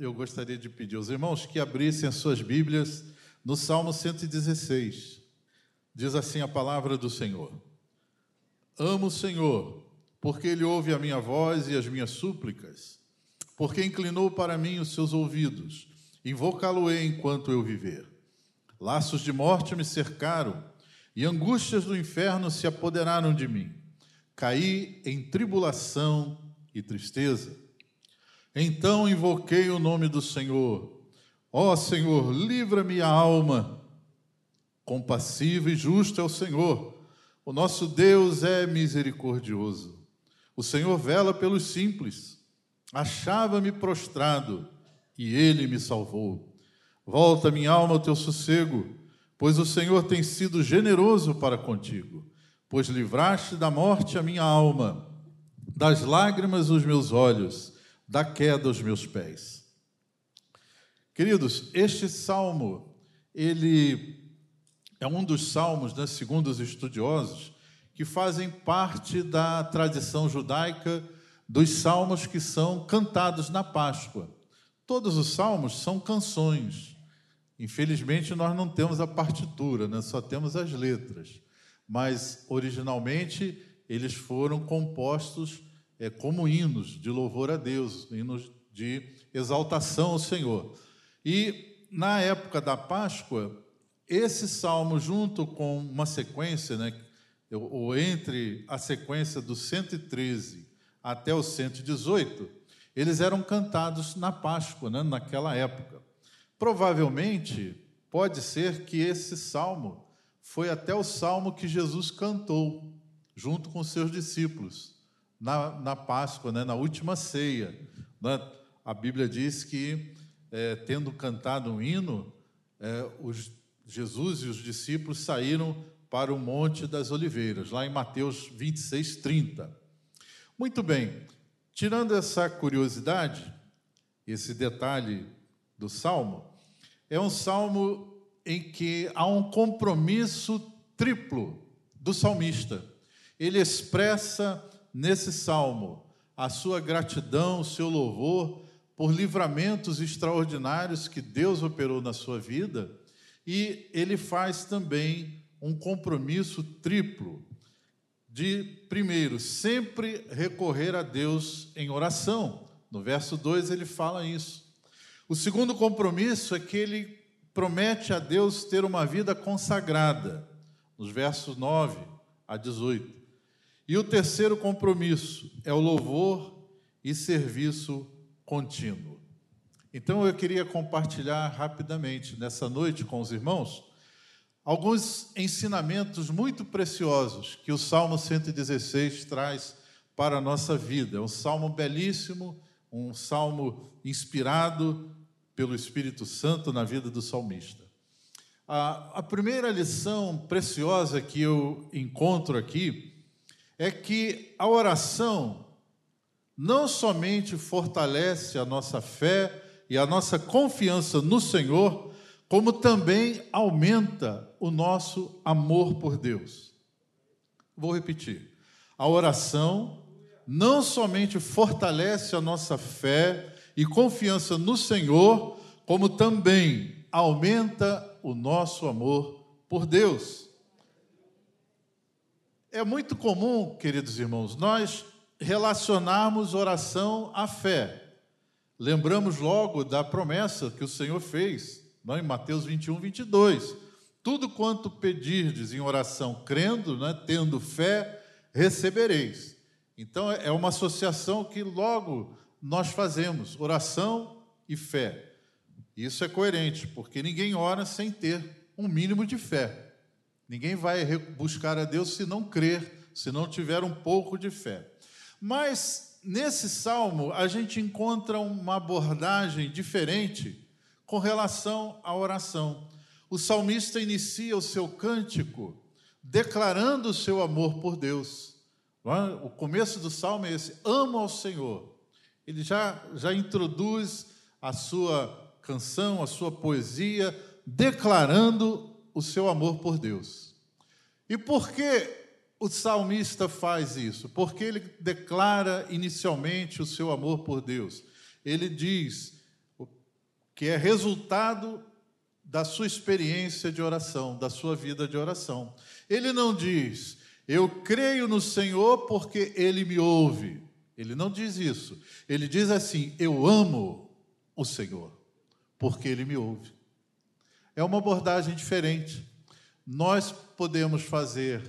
eu gostaria de pedir aos irmãos que abrissem as suas Bíblias no Salmo 116. Diz assim a palavra do Senhor: Amo o Senhor, porque Ele ouve a minha voz e as minhas súplicas, porque inclinou para mim os seus ouvidos, invocá-lo-ei enquanto eu viver. Laços de morte me cercaram e angústias do inferno se apoderaram de mim. Caí em tribulação e tristeza. Então invoquei o nome do Senhor. Ó Senhor, livra-me a alma. Compassivo e justo é o Senhor. O nosso Deus é misericordioso. O Senhor vela pelos simples. Achava-me prostrado e ele me salvou. Volta, minha alma, ao teu sossego, pois o Senhor tem sido generoso para contigo, pois livraste da morte a minha alma, das lágrimas os meus olhos, da queda os meus pés. Queridos, este salmo, ele é um dos salmos, né, segundo os estudiosos, que fazem parte da tradição judaica dos salmos que são cantados na Páscoa. Todos os salmos são canções. Infelizmente, nós não temos a partitura, né? só temos as letras. Mas, originalmente, eles foram compostos é, como hinos de louvor a Deus, hinos de exaltação ao Senhor. E, na época da Páscoa, esse salmo, junto com uma sequência, né, ou entre a sequência do 113 até o 118, eles eram cantados na Páscoa, né, naquela época. Provavelmente, pode ser que esse salmo foi até o salmo que Jesus cantou junto com seus discípulos na, na Páscoa, né, na última ceia. Né? A Bíblia diz que, é, tendo cantado um hino, é, os, Jesus e os discípulos saíram para o Monte das Oliveiras, lá em Mateus 26, 30. Muito bem, tirando essa curiosidade, esse detalhe do salmo, é um salmo em que há um compromisso triplo do salmista. Ele expressa nesse salmo a sua gratidão, o seu louvor por livramentos extraordinários que Deus operou na sua vida, e ele faz também um compromisso triplo de, primeiro, sempre recorrer a Deus em oração. No verso 2 ele fala isso. O segundo compromisso é que ele promete a Deus ter uma vida consagrada, nos versos 9 a 18. E o terceiro compromisso é o louvor e serviço contínuo. Então eu queria compartilhar rapidamente nessa noite com os irmãos alguns ensinamentos muito preciosos que o Salmo 116 traz para a nossa vida. É um salmo belíssimo, um salmo inspirado pelo Espírito Santo na vida do salmista. A, a primeira lição preciosa que eu encontro aqui é que a oração não somente fortalece a nossa fé e a nossa confiança no Senhor, como também aumenta o nosso amor por Deus. Vou repetir. A oração não somente fortalece a nossa fé e confiança no Senhor, como também aumenta o nosso amor por Deus. É muito comum, queridos irmãos, nós relacionarmos oração à fé. Lembramos logo da promessa que o Senhor fez, não, em Mateus 21, 22. Tudo quanto pedirdes em oração, crendo, né, tendo fé, recebereis. Então é uma associação que logo nós fazemos, oração e fé. Isso é coerente, porque ninguém ora sem ter um mínimo de fé. Ninguém vai buscar a Deus se não crer, se não tiver um pouco de fé. Mas nesse salmo a gente encontra uma abordagem diferente com relação à oração. O salmista inicia o seu cântico declarando o seu amor por Deus. É? O começo do salmo é esse: amo ao Senhor. Ele já, já introduz a sua canção, a sua poesia, declarando o seu amor por Deus. E por que o salmista faz isso? Porque ele declara inicialmente o seu amor por Deus. Ele diz: que é resultado da sua experiência de oração, da sua vida de oração. Ele não diz, eu creio no Senhor porque ele me ouve. Ele não diz isso. Ele diz assim, eu amo o Senhor porque ele me ouve. É uma abordagem diferente. Nós podemos fazer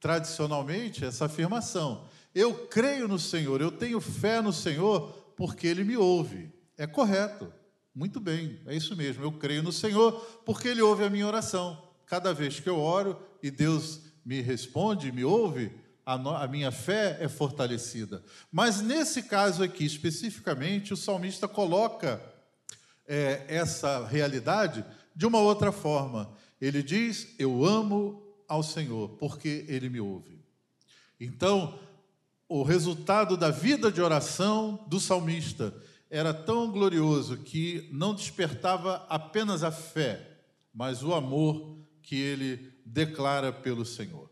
tradicionalmente essa afirmação: eu creio no Senhor, eu tenho fé no Senhor porque ele me ouve. É correto. Muito bem, é isso mesmo. Eu creio no Senhor porque Ele ouve a minha oração. Cada vez que eu oro e Deus me responde, me ouve, a, minha fé é fortalecida. Mas nesse caso aqui, especificamente, o salmista coloca é, essa realidade de uma outra forma. Ele diz: Eu amo ao Senhor porque Ele me ouve. Então, o resultado da vida de oração do salmista era tão glorioso que não despertava apenas a fé, mas o amor que ele declara pelo Senhor.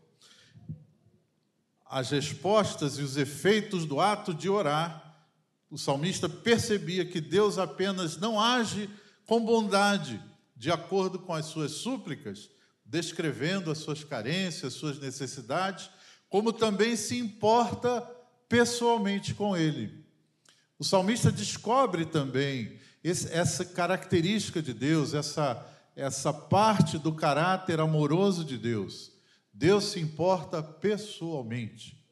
As respostas e os efeitos do ato de orar, o salmista percebia que Deus apenas não age com bondade, de acordo com as suas súplicas, descrevendo as suas carências, suas necessidades, como também se importa pessoalmente com ele. O salmista descobre também esse, essa característica de Deus, essa, essa parte do caráter amoroso de Deus. Deus se importa pessoalmente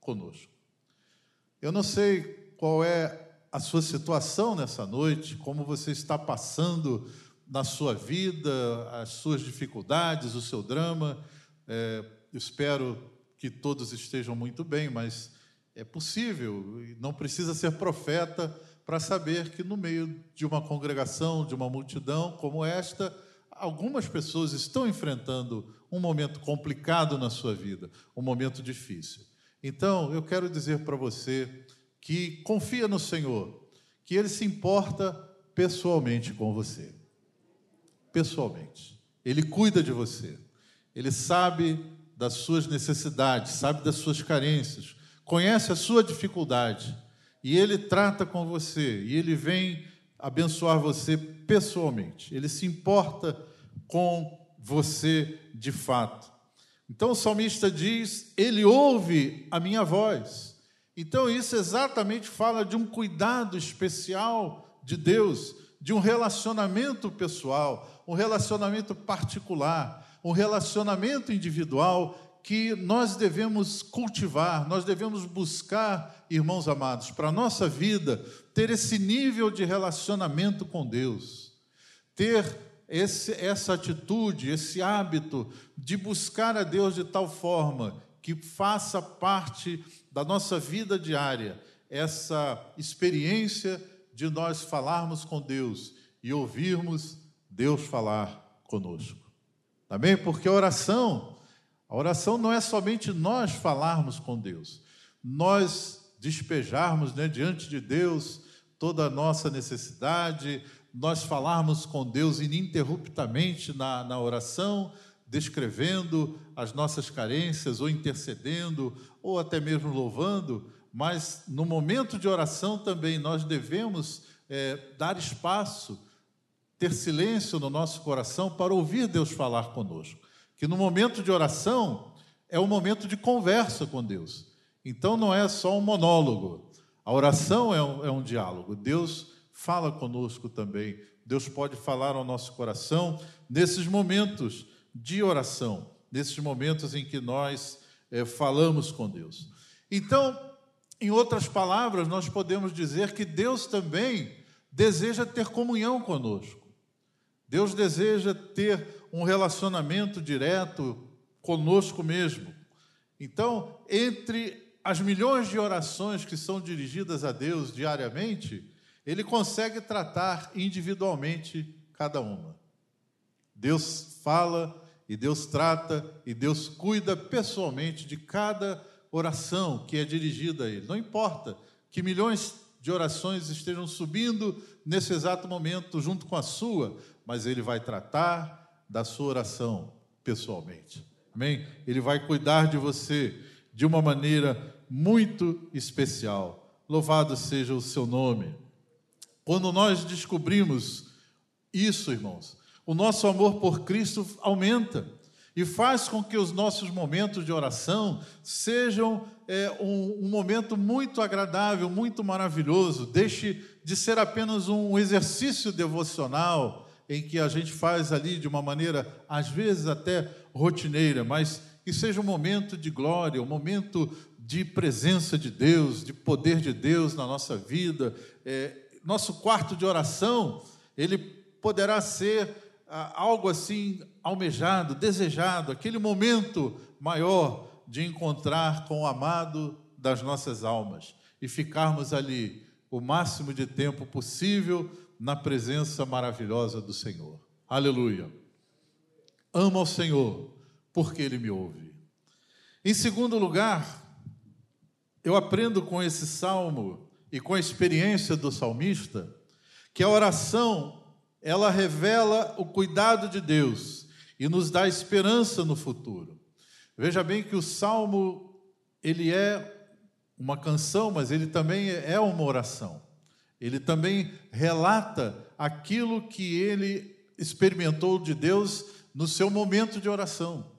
conosco. Eu não sei qual é a sua situação nessa noite, como você está passando na sua vida, as suas dificuldades, o seu drama. É, espero que todos estejam muito bem, mas é possível, não precisa ser profeta para saber que no meio de uma congregação, de uma multidão como esta, algumas pessoas estão enfrentando um momento complicado na sua vida, um momento difícil. Então, eu quero dizer para você que confia no Senhor, que Ele se importa pessoalmente com você. Pessoalmente. Ele cuida de você. Ele sabe das suas necessidades, sabe das suas carências, conhece a sua dificuldade e ele trata com você e ele vem abençoar você pessoalmente. Ele se importa com você de fato. Então o salmista diz: Ele ouve a minha voz. Então isso exatamente fala de um cuidado especial de Deus, de um relacionamento pessoal, um relacionamento particular, um relacionamento individual que nós devemos cultivar, nós devemos buscar, irmãos amados, para a nossa vida, ter esse nível de relacionamento com Deus, ter esse, essa atitude, esse hábito de buscar a Deus de tal forma que faça parte da nossa vida diária, essa experiência de nós falarmos com Deus e ouvirmos Deus falar conosco. Amém? Porque a oração a oração não é somente nós falarmos com Deus, nós despejarmos né, diante de Deus toda a nossa necessidade, nós falarmos com Deus ininterruptamente na, na oração, descrevendo as nossas carências, ou intercedendo, ou até mesmo louvando, mas no momento de oração também nós devemos é, dar espaço, ter silêncio no nosso coração para ouvir Deus falar conosco que no momento de oração é um momento de conversa com Deus. Então não é só um monólogo. A oração é um, é um diálogo. Deus fala conosco também. Deus pode falar ao nosso coração nesses momentos de oração, nesses momentos em que nós é, falamos com Deus. Então, em outras palavras, nós podemos dizer que Deus também deseja ter comunhão conosco. Deus deseja ter um relacionamento direto conosco mesmo. Então, entre as milhões de orações que são dirigidas a Deus diariamente, ele consegue tratar individualmente cada uma. Deus fala e Deus trata e Deus cuida pessoalmente de cada oração que é dirigida a ele. Não importa que milhões de orações estejam subindo nesse exato momento junto com a sua, mas ele vai tratar, da sua oração pessoalmente. Amém? Ele vai cuidar de você de uma maneira muito especial. Louvado seja o seu nome. Quando nós descobrimos isso, irmãos, o nosso amor por Cristo aumenta e faz com que os nossos momentos de oração sejam é, um, um momento muito agradável, muito maravilhoso. Deixe de ser apenas um exercício devocional em que a gente faz ali de uma maneira, às vezes até rotineira, mas que seja um momento de glória, um momento de presença de Deus, de poder de Deus na nossa vida. É, nosso quarto de oração, ele poderá ser ah, algo assim almejado, desejado, aquele momento maior de encontrar com o amado das nossas almas e ficarmos ali o máximo de tempo possível na presença maravilhosa do Senhor. Aleluia. Amo ao Senhor porque Ele me ouve. Em segundo lugar, eu aprendo com esse salmo e com a experiência do salmista que a oração ela revela o cuidado de Deus e nos dá esperança no futuro. Veja bem que o salmo ele é uma canção, mas ele também é uma oração. Ele também relata aquilo que ele experimentou de Deus no seu momento de oração,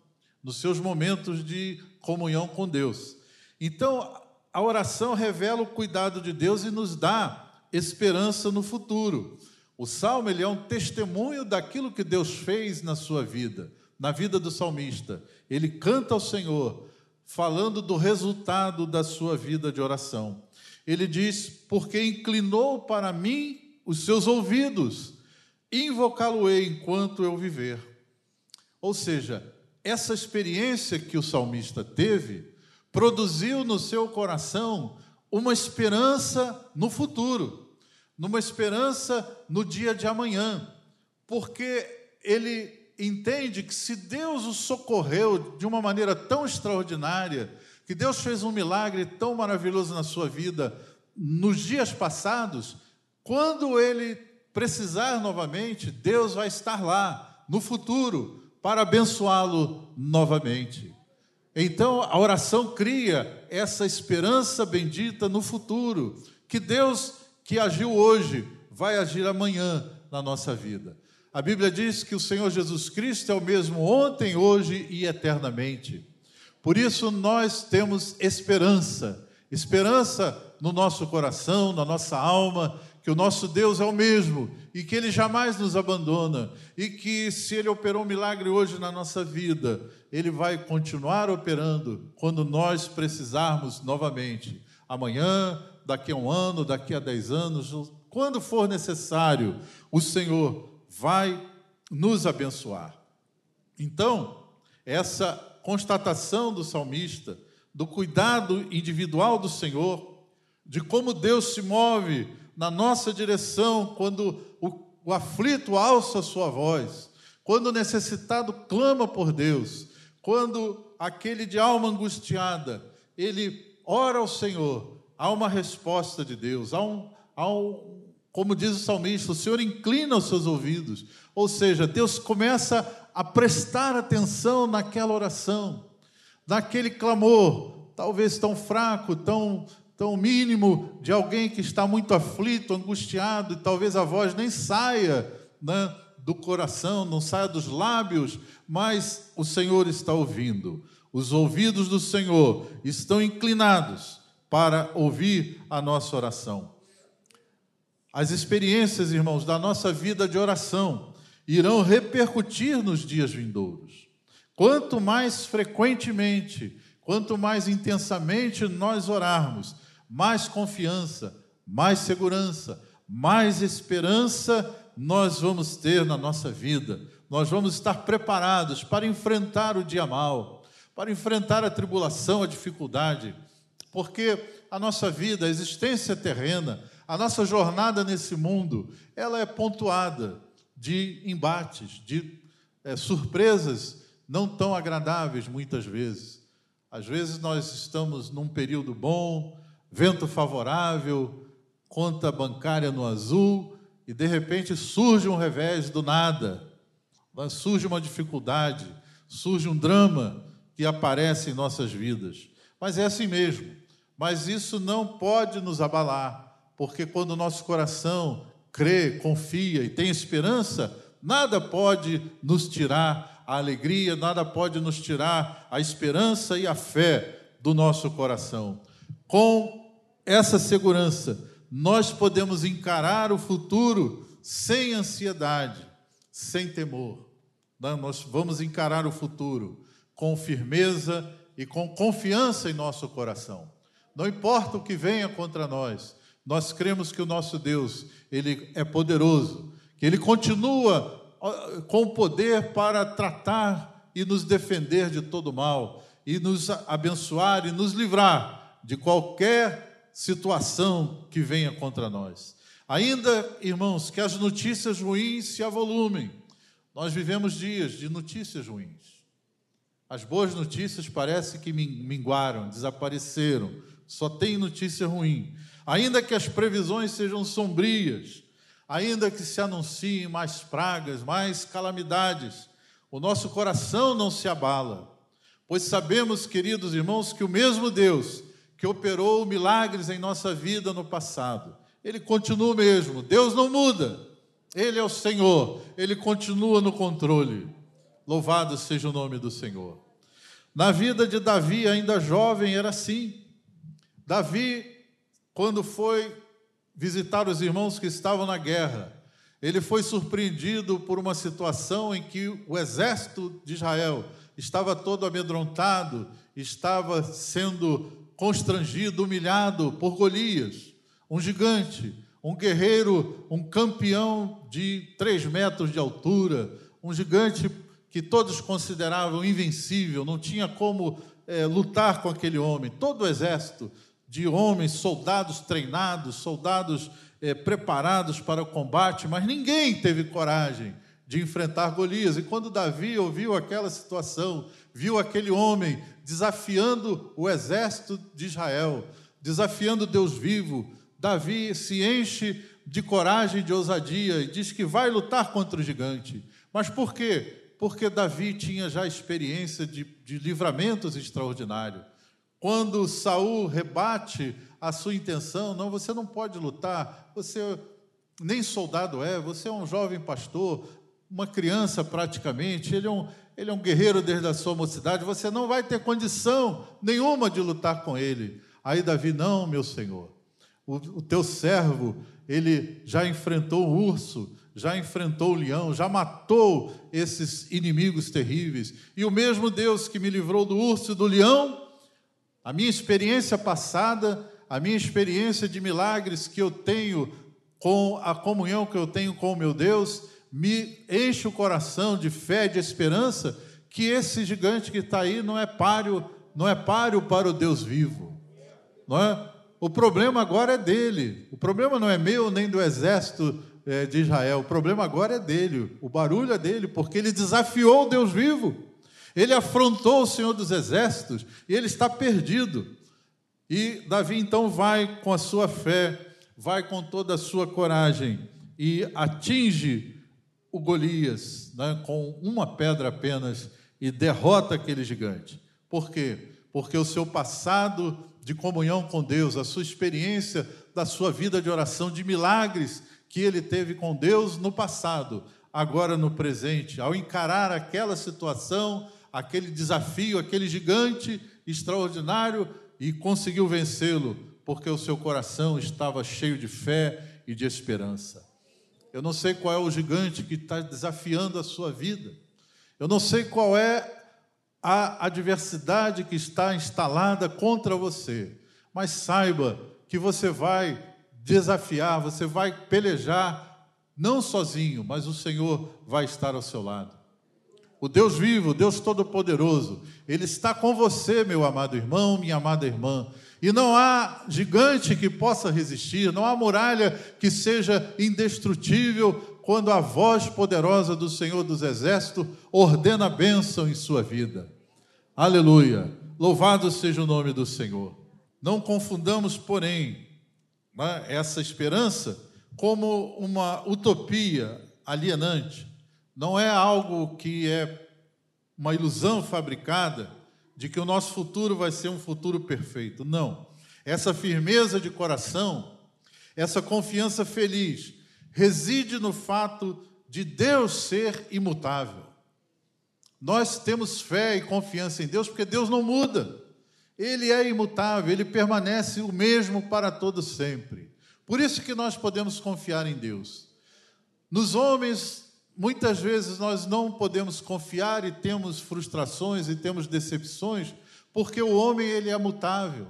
nos seus momentos de comunhão com Deus. Então, a oração revela o cuidado de Deus e nos dá esperança no futuro. O salmo ele é um testemunho daquilo que Deus fez na sua vida, na vida do salmista. Ele canta ao Senhor, falando do resultado da sua vida de oração. Ele diz: Porque inclinou para mim os seus ouvidos, invocá-lo-ei enquanto eu viver. Ou seja, essa experiência que o salmista teve produziu no seu coração uma esperança no futuro, numa esperança no dia de amanhã, porque ele entende que se Deus o socorreu de uma maneira tão extraordinária, que Deus fez um milagre tão maravilhoso na sua vida nos dias passados, quando ele precisar novamente, Deus vai estar lá no futuro para abençoá-lo novamente. Então, a oração cria essa esperança bendita no futuro, que Deus que agiu hoje vai agir amanhã na nossa vida. A Bíblia diz que o Senhor Jesus Cristo é o mesmo ontem, hoje e eternamente. Por isso nós temos esperança, esperança no nosso coração, na nossa alma, que o nosso Deus é o mesmo e que Ele jamais nos abandona e que se Ele operou um milagre hoje na nossa vida, Ele vai continuar operando quando nós precisarmos novamente. Amanhã, daqui a um ano, daqui a dez anos, quando for necessário, o Senhor vai nos abençoar. Então, essa constatação do salmista, do cuidado individual do Senhor, de como Deus se move na nossa direção quando o, o aflito alça a sua voz, quando o necessitado clama por Deus, quando aquele de alma angustiada, ele ora ao Senhor, há uma resposta de Deus, há um, há um como diz o salmista, o Senhor inclina os seus ouvidos, ou seja, Deus começa a prestar atenção naquela oração, naquele clamor, talvez tão fraco, tão tão mínimo de alguém que está muito aflito, angustiado, e talvez a voz nem saia né, do coração, não saia dos lábios, mas o Senhor está ouvindo. Os ouvidos do Senhor estão inclinados para ouvir a nossa oração. As experiências, irmãos, da nossa vida de oração irão repercutir nos dias vindouros. Quanto mais frequentemente, quanto mais intensamente nós orarmos, mais confiança, mais segurança, mais esperança nós vamos ter na nossa vida. Nós vamos estar preparados para enfrentar o dia mal, para enfrentar a tribulação, a dificuldade, porque a nossa vida, a existência terrena, a nossa jornada nesse mundo, ela é pontuada de embates, de é, surpresas não tão agradáveis muitas vezes. Às vezes nós estamos num período bom, vento favorável, conta bancária no azul, e de repente surge um revés do nada, surge uma dificuldade, surge um drama que aparece em nossas vidas. Mas é assim mesmo. Mas isso não pode nos abalar, porque quando o nosso coração crê, confia e tem esperança, nada pode nos tirar a alegria, nada pode nos tirar a esperança e a fé do nosso coração. Com essa segurança, nós podemos encarar o futuro sem ansiedade, sem temor. Nós vamos encarar o futuro com firmeza e com confiança em nosso coração. Não importa o que venha contra nós, nós cremos que o nosso Deus, ele é poderoso, que ele continua com poder para tratar e nos defender de todo mal, e nos abençoar e nos livrar de qualquer situação que venha contra nós. Ainda, irmãos, que as notícias ruins se avolumem. Nós vivemos dias de notícias ruins. As boas notícias parece que minguaram, desapareceram. Só tem notícia ruim. Ainda que as previsões sejam sombrias, ainda que se anunciem mais pragas, mais calamidades, o nosso coração não se abala, pois sabemos, queridos irmãos, que o mesmo Deus que operou milagres em nossa vida no passado, ele continua o mesmo. Deus não muda. Ele é o Senhor, ele continua no controle. Louvado seja o nome do Senhor. Na vida de Davi, ainda jovem, era assim. Davi, quando foi visitar os irmãos que estavam na guerra, ele foi surpreendido por uma situação em que o exército de Israel estava todo amedrontado, estava sendo constrangido, humilhado por Golias, um gigante, um guerreiro, um campeão de três metros de altura, um gigante que todos consideravam invencível, não tinha como é, lutar com aquele homem. Todo o exército de homens, soldados treinados, soldados é, preparados para o combate, mas ninguém teve coragem de enfrentar Golias. E quando Davi ouviu aquela situação, viu aquele homem desafiando o exército de Israel, desafiando Deus vivo, Davi se enche de coragem e de ousadia e diz que vai lutar contra o gigante. Mas por quê? porque Davi tinha já experiência de, de livramentos extraordinários. Quando Saul rebate a sua intenção, não, você não pode lutar, você nem soldado é, você é um jovem pastor, uma criança praticamente, ele é um, ele é um guerreiro desde a sua mocidade, você não vai ter condição nenhuma de lutar com ele. Aí Davi, não, meu senhor, o, o teu servo, ele já enfrentou o urso, já enfrentou o leão, já matou esses inimigos terríveis. E o mesmo Deus que me livrou do urso e do leão, a minha experiência passada, a minha experiência de milagres que eu tenho com a comunhão que eu tenho com o meu Deus, me enche o coração de fé, de esperança, que esse gigante que está aí não é páreo, não é páreo para o Deus vivo. Não é? O problema agora é dele. O problema não é meu nem do exército é, de Israel. O problema agora é dele, o barulho é dele, porque ele desafiou o Deus vivo, ele afrontou o Senhor dos Exércitos e ele está perdido. E Davi então vai com a sua fé, vai com toda a sua coragem e atinge o Golias né, com uma pedra apenas e derrota aquele gigante. Por quê? Porque o seu passado de comunhão com Deus, a sua experiência da sua vida de oração, de milagres que ele teve com Deus no passado, agora no presente, ao encarar aquela situação, aquele desafio, aquele gigante extraordinário e conseguiu vencê-lo, porque o seu coração estava cheio de fé e de esperança. Eu não sei qual é o gigante que está desafiando a sua vida, eu não sei qual é a adversidade que está instalada contra você, mas saiba que você vai desafiar, você vai pelejar, não sozinho, mas o Senhor vai estar ao seu lado. O Deus vivo, o Deus Todo-Poderoso, Ele está com você, meu amado irmão, minha amada irmã. E não há gigante que possa resistir, não há muralha que seja indestrutível quando a voz poderosa do Senhor dos Exércitos ordena a bênção em sua vida. Aleluia! Louvado seja o nome do Senhor. Não confundamos, porém, né, essa esperança como uma utopia alienante. Não é algo que é uma ilusão fabricada de que o nosso futuro vai ser um futuro perfeito. Não. Essa firmeza de coração, essa confiança feliz, reside no fato de Deus ser imutável. Nós temos fé e confiança em Deus porque Deus não muda. Ele é imutável, ele permanece o mesmo para todo sempre. Por isso que nós podemos confiar em Deus. Nos homens, muitas vezes nós não podemos confiar e temos frustrações e temos decepções, porque o homem ele é mutável.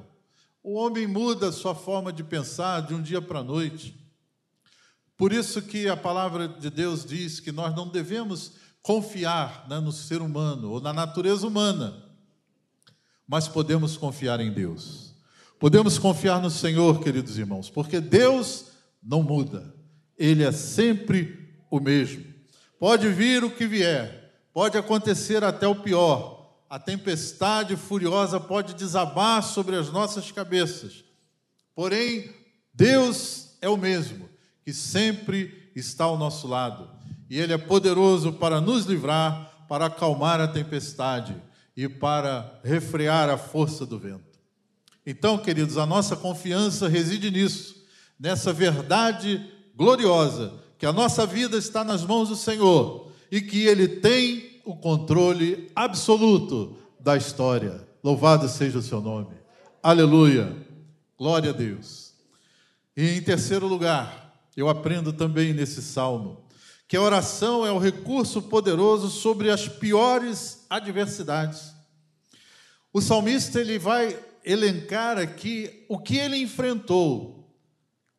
O homem muda a sua forma de pensar de um dia para a noite. Por isso que a palavra de Deus diz que nós não devemos confiar né, no ser humano ou na natureza humana, mas podemos confiar em Deus. Podemos confiar no Senhor, queridos irmãos, porque Deus não muda, Ele é sempre o mesmo. Pode vir o que vier, pode acontecer até o pior, a tempestade furiosa pode desabar sobre as nossas cabeças, porém, Deus é o mesmo, que sempre está ao nosso lado, e Ele é poderoso para nos livrar, para acalmar a tempestade e para refrear a força do vento. Então, queridos, a nossa confiança reside nisso, nessa verdade gloriosa, que a nossa vida está nas mãos do Senhor e que Ele tem o controle absoluto da história. Louvado seja o seu nome. Aleluia. Glória a Deus. E em terceiro lugar, eu aprendo também nesse salmo que a oração é o recurso poderoso sobre as piores adversidades. O salmista ele vai elencar aqui o que ele enfrentou,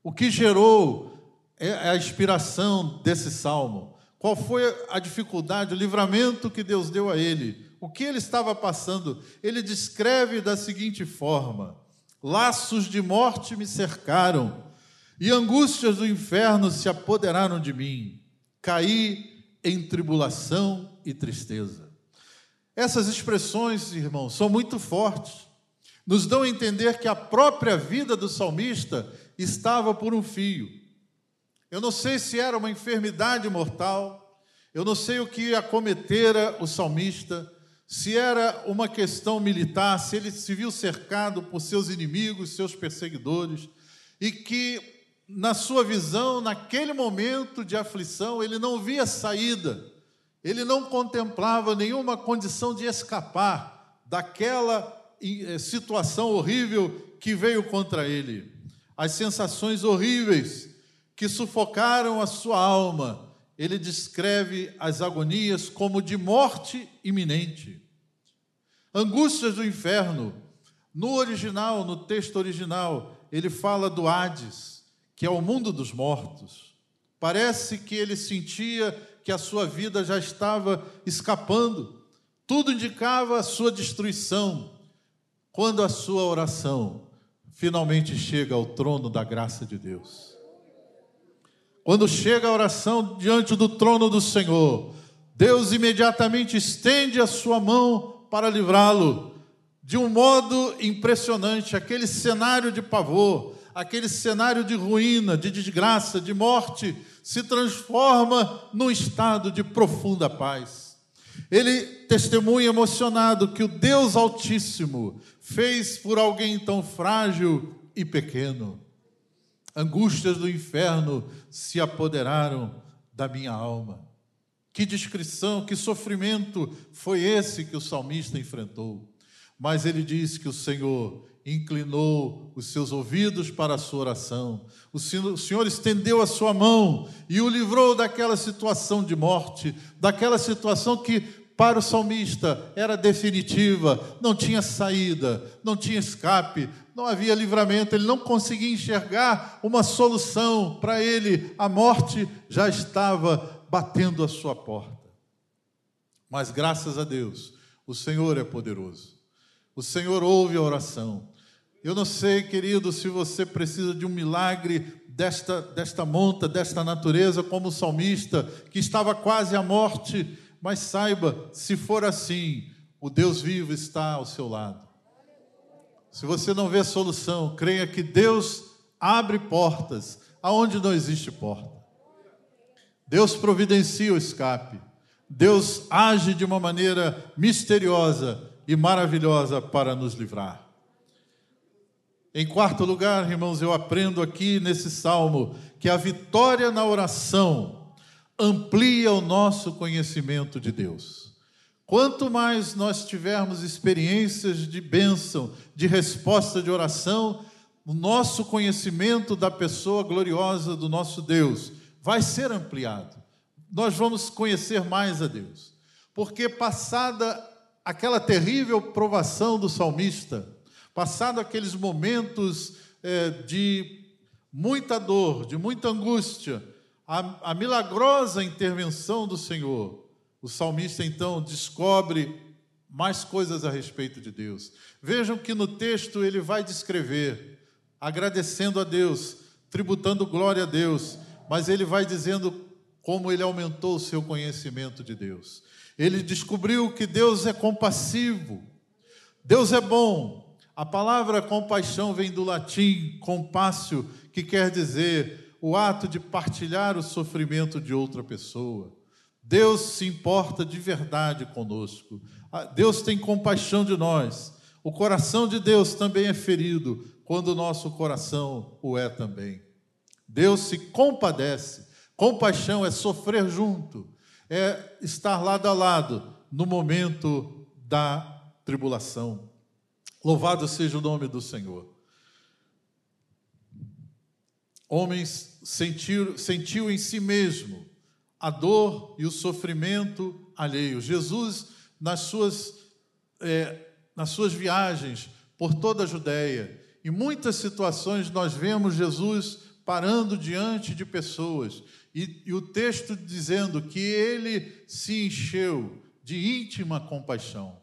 o que gerou é, a inspiração desse salmo. Qual foi a dificuldade, o livramento que Deus deu a ele? O que ele estava passando? Ele descreve da seguinte forma: Laços de morte me cercaram, e angústias do inferno se apoderaram de mim. Caí em tribulação e tristeza. Essas expressões, irmãos, são muito fortes. Nos dão a entender que a própria vida do salmista estava por um fio. Eu não sei se era uma enfermidade mortal, eu não sei o que acometera o salmista, se era uma questão militar, se ele se viu cercado por seus inimigos, seus perseguidores, e que, na sua visão, naquele momento de aflição, ele não via saída, ele não contemplava nenhuma condição de escapar daquela eh, situação horrível que veio contra ele. As sensações horríveis que sufocaram a sua alma. Ele descreve as agonias como de morte iminente. Angústias do inferno. No original, no texto original, ele fala do Hades, que é o mundo dos mortos. Parece que ele sentia que a sua vida já estava escapando. Tudo indicava a sua destruição. Quando a sua oração finalmente chega ao trono da graça de Deus. Quando chega a oração diante do trono do Senhor, Deus imediatamente estende a sua mão para livrá-lo. De um modo impressionante, aquele cenário de pavor, aquele cenário de ruína, de desgraça, de morte, se transforma num estado de profunda paz. Ele testemunha emocionado que o Deus Altíssimo fez por alguém tão frágil e pequeno angústias do inferno se apoderaram da minha alma. Que descrição, que sofrimento foi esse que o salmista enfrentou. Mas ele diz que o Senhor inclinou os seus ouvidos para a sua oração. O Senhor, estendeu a sua mão e o livrou daquela situação de morte, daquela situação que para o salmista era definitiva, não tinha saída, não tinha escape, não havia livramento, ele não conseguia enxergar uma solução para ele, a morte já estava batendo a sua porta. Mas graças a Deus, o Senhor é poderoso, o Senhor ouve a oração. Eu não sei, querido, se você precisa de um milagre desta, desta monta, desta natureza, como o salmista, que estava quase à morte mas saiba, se for assim, o Deus vivo está ao seu lado. Se você não vê solução, creia que Deus abre portas aonde não existe porta. Deus providencia o escape. Deus age de uma maneira misteriosa e maravilhosa para nos livrar. Em quarto lugar, irmãos, eu aprendo aqui nesse salmo que a vitória na oração amplia o nosso conhecimento de Deus. Quanto mais nós tivermos experiências de bênção, de resposta de oração, o nosso conhecimento da pessoa gloriosa do nosso Deus vai ser ampliado. Nós vamos conhecer mais a Deus. Porque passada aquela terrível provação do salmista, passado aqueles momentos é, de muita dor, de muita angústia, a, a milagrosa intervenção do Senhor, o salmista então descobre mais coisas a respeito de Deus. Vejam que no texto ele vai descrever, agradecendo a Deus, tributando glória a Deus, mas ele vai dizendo como ele aumentou o seu conhecimento de Deus. Ele descobriu que Deus é compassivo, Deus é bom. A palavra compaixão vem do latim compassio, que quer dizer o ato de partilhar o sofrimento de outra pessoa. Deus se importa de verdade conosco. Ah, Deus tem compaixão de nós. O coração de Deus também é ferido quando o nosso coração o é também. Deus se compadece. Compaixão é sofrer junto é estar lado a lado no momento da tribulação. Louvado seja o nome do Senhor. Homens sentiu, sentiu em si mesmo a dor e o sofrimento alheio. Jesus, nas suas, é, nas suas viagens por toda a Judéia, em muitas situações nós vemos Jesus parando diante de pessoas e, e o texto dizendo que ele se encheu de íntima compaixão.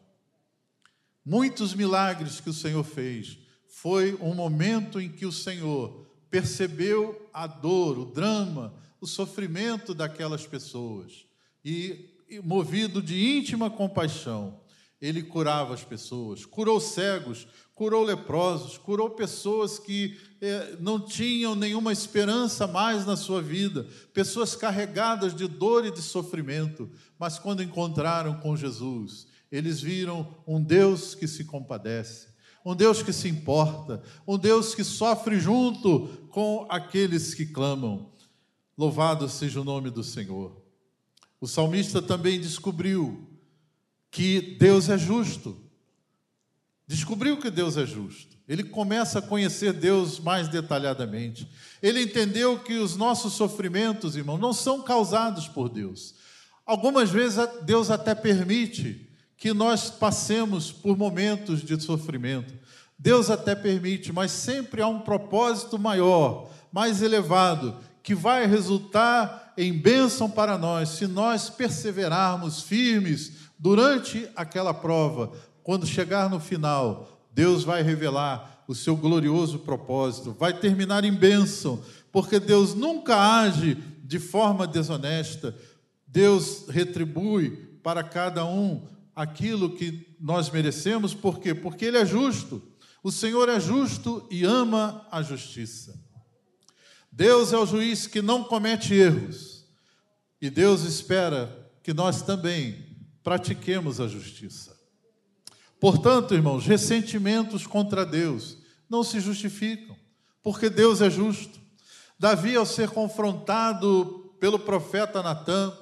Muitos milagres que o Senhor fez foi um momento em que o Senhor percebeu a dor, o drama, o sofrimento daquelas pessoas. E, movido de íntima compaixão, ele curava as pessoas, curou cegos, curou leprosos, curou pessoas que eh, não tinham nenhuma esperança mais na sua vida, pessoas carregadas de dor e de sofrimento, mas quando encontraram com Jesus, eles viram um Deus que se compadece, um Deus que se importa, um Deus que sofre junto com aqueles que clamam. Louvado seja o nome do Senhor. O salmista também descobriu que Deus é justo descobriu que Deus é justo. Ele começa a conhecer Deus mais detalhadamente. Ele entendeu que os nossos sofrimentos, irmão, não são causados por Deus. Algumas vezes Deus até permite que nós passemos por momentos de sofrimento. Deus até permite, mas sempre há um propósito maior, mais elevado, que vai resultar em bênção para nós, se nós perseverarmos firmes durante aquela prova, quando chegar no final, Deus vai revelar o seu glorioso propósito, vai terminar em bênção, porque Deus nunca age de forma desonesta. Deus retribui para cada um aquilo que nós merecemos, por quê? Porque Ele é justo. O Senhor é justo e ama a justiça. Deus é o juiz que não comete erros. E Deus espera que nós também pratiquemos a justiça. Portanto, irmãos, ressentimentos contra Deus não se justificam, porque Deus é justo. Davi, ao ser confrontado pelo profeta Natã,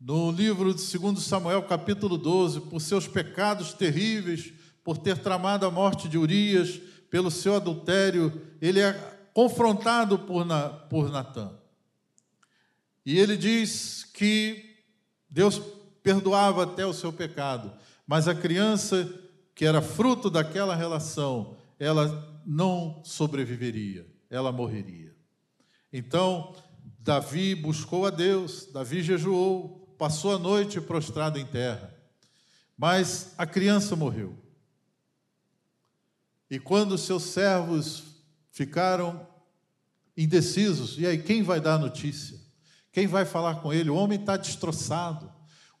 no livro de 2 Samuel, capítulo 12, por seus pecados terríveis, por ter tramado a morte de Urias, pelo seu adultério, ele é confrontado por, Na, por Natã. E ele diz que Deus perdoava até o seu pecado, mas a criança que era fruto daquela relação, ela não sobreviveria, ela morreria. Então, Davi buscou a Deus, Davi jejuou, passou a noite prostrado em terra, mas a criança morreu. E quando seus servos ficaram indecisos, e aí quem vai dar a notícia? Quem vai falar com ele? O homem está destroçado,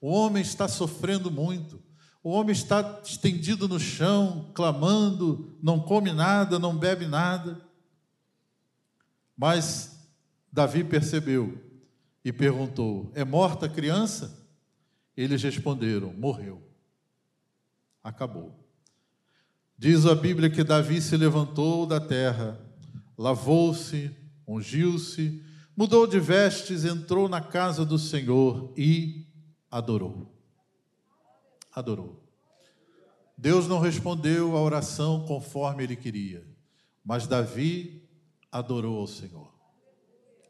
o homem está sofrendo muito. O homem está estendido no chão, clamando, não come nada, não bebe nada. Mas Davi percebeu e perguntou: É morta a criança? Eles responderam: Morreu. Acabou. Diz a Bíblia que Davi se levantou da terra, lavou-se, ungiu-se, mudou de vestes, entrou na casa do Senhor e adorou. Adorou. Deus não respondeu a oração conforme ele queria, mas Davi adorou ao Senhor.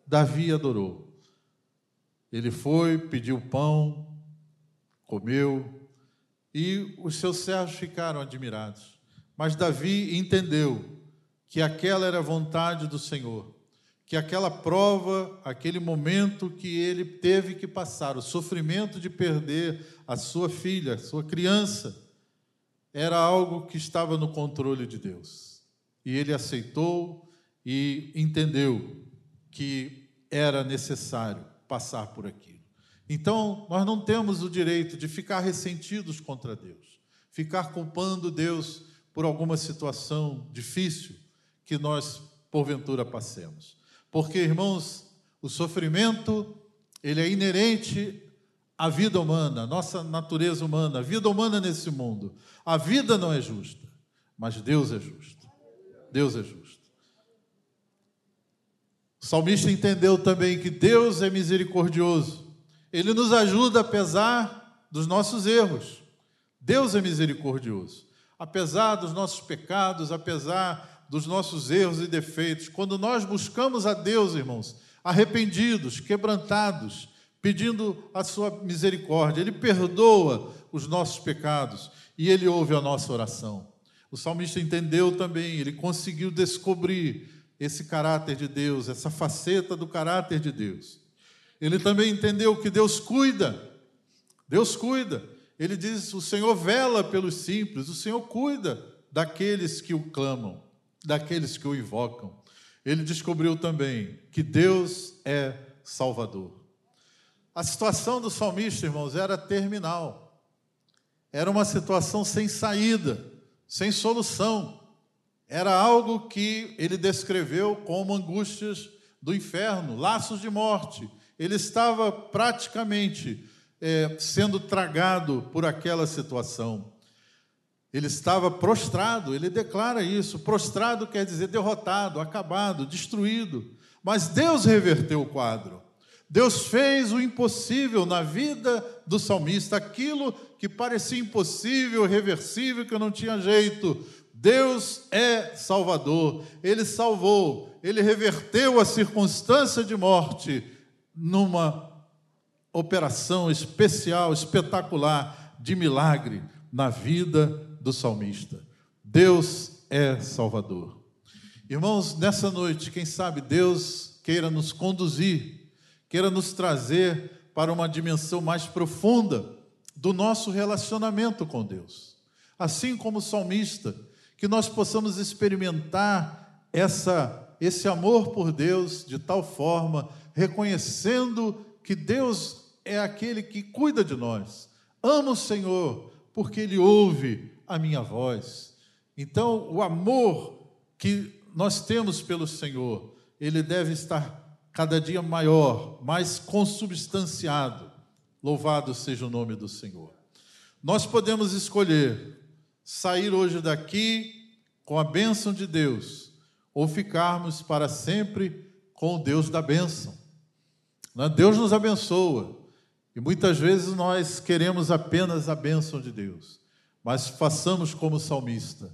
Davi adorou. Ele foi, pediu pão, comeu, e os seus servos ficaram admirados. Mas Davi entendeu que aquela era a vontade do Senhor, que aquela prova, aquele momento que ele teve que passar, o sofrimento de perder a sua filha, a sua criança, era algo que estava no controle de Deus. E ele aceitou e entendeu que era necessário passar por aquilo. Então, nós não temos o direito de ficar ressentidos contra Deus, ficar culpando Deus por alguma situação difícil que nós porventura passemos. Porque, irmãos, o sofrimento, ele é inerente à vida humana, à nossa natureza humana, a vida humana nesse mundo. A vida não é justa, mas Deus é justo. Deus é justo. O salmista entendeu também que Deus é misericordioso. Ele nos ajuda apesar dos nossos erros. Deus é misericordioso. Apesar dos nossos pecados, apesar dos nossos erros e defeitos, quando nós buscamos a Deus, irmãos, arrependidos, quebrantados, pedindo a sua misericórdia, Ele perdoa os nossos pecados e Ele ouve a nossa oração. O salmista entendeu também, ele conseguiu descobrir esse caráter de Deus, essa faceta do caráter de Deus. Ele também entendeu que Deus cuida, Deus cuida. Ele diz: o Senhor vela pelos simples, o Senhor cuida daqueles que o clamam, daqueles que o invocam. Ele descobriu também que Deus é Salvador. A situação do salmista, irmãos, era terminal. Era uma situação sem saída, sem solução. Era algo que ele descreveu como angústias do inferno, laços de morte. Ele estava praticamente é, sendo tragado por aquela situação. Ele estava prostrado, ele declara isso. Prostrado quer dizer derrotado, acabado, destruído. Mas Deus reverteu o quadro. Deus fez o impossível na vida do salmista, aquilo que parecia impossível, irreversível, que não tinha jeito. Deus é Salvador, Ele salvou, Ele reverteu a circunstância de morte numa operação especial, espetacular, de milagre na vida do salmista. Deus é Salvador. Irmãos, nessa noite, quem sabe Deus queira nos conduzir queira nos trazer para uma dimensão mais profunda do nosso relacionamento com Deus. Assim como o salmista, que nós possamos experimentar essa esse amor por Deus de tal forma, reconhecendo que Deus é aquele que cuida de nós. Amo o Senhor, porque ele ouve a minha voz. Então, o amor que nós temos pelo Senhor, ele deve estar cada dia maior, mais consubstanciado. Louvado seja o nome do Senhor. Nós podemos escolher sair hoje daqui com a bênção de Deus ou ficarmos para sempre com o Deus da bênção. Né? Deus nos abençoa e muitas vezes nós queremos apenas a bênção de Deus, mas façamos como o salmista.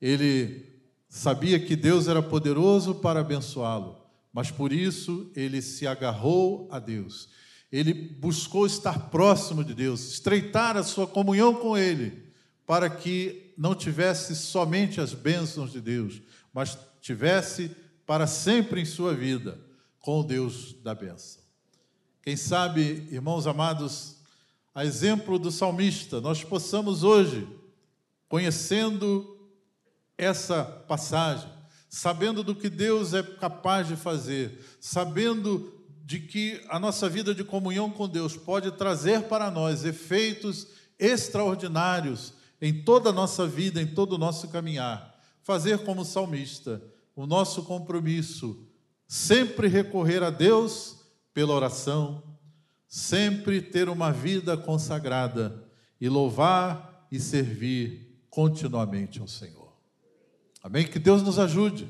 Ele sabia que Deus era poderoso para abençoá-lo mas por isso ele se agarrou a Deus. Ele buscou estar próximo de Deus, estreitar a sua comunhão com Ele, para que não tivesse somente as bênçãos de Deus, mas tivesse para sempre em sua vida com o Deus da bênção. Quem sabe, irmãos amados, a exemplo do salmista, nós possamos hoje, conhecendo essa passagem, sabendo do que Deus é capaz de fazer, sabendo de que a nossa vida de comunhão com Deus pode trazer para nós efeitos extraordinários em toda a nossa vida, em todo o nosso caminhar. Fazer como salmista, o nosso compromisso, sempre recorrer a Deus pela oração, sempre ter uma vida consagrada e louvar e servir continuamente ao Senhor. Amém? Que Deus nos ajude,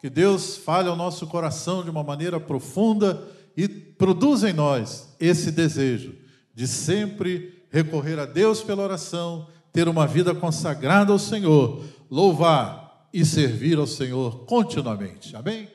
que Deus fale ao nosso coração de uma maneira profunda e produza em nós esse desejo de sempre recorrer a Deus pela oração ter uma vida consagrada ao Senhor, louvar e servir ao Senhor continuamente. Amém?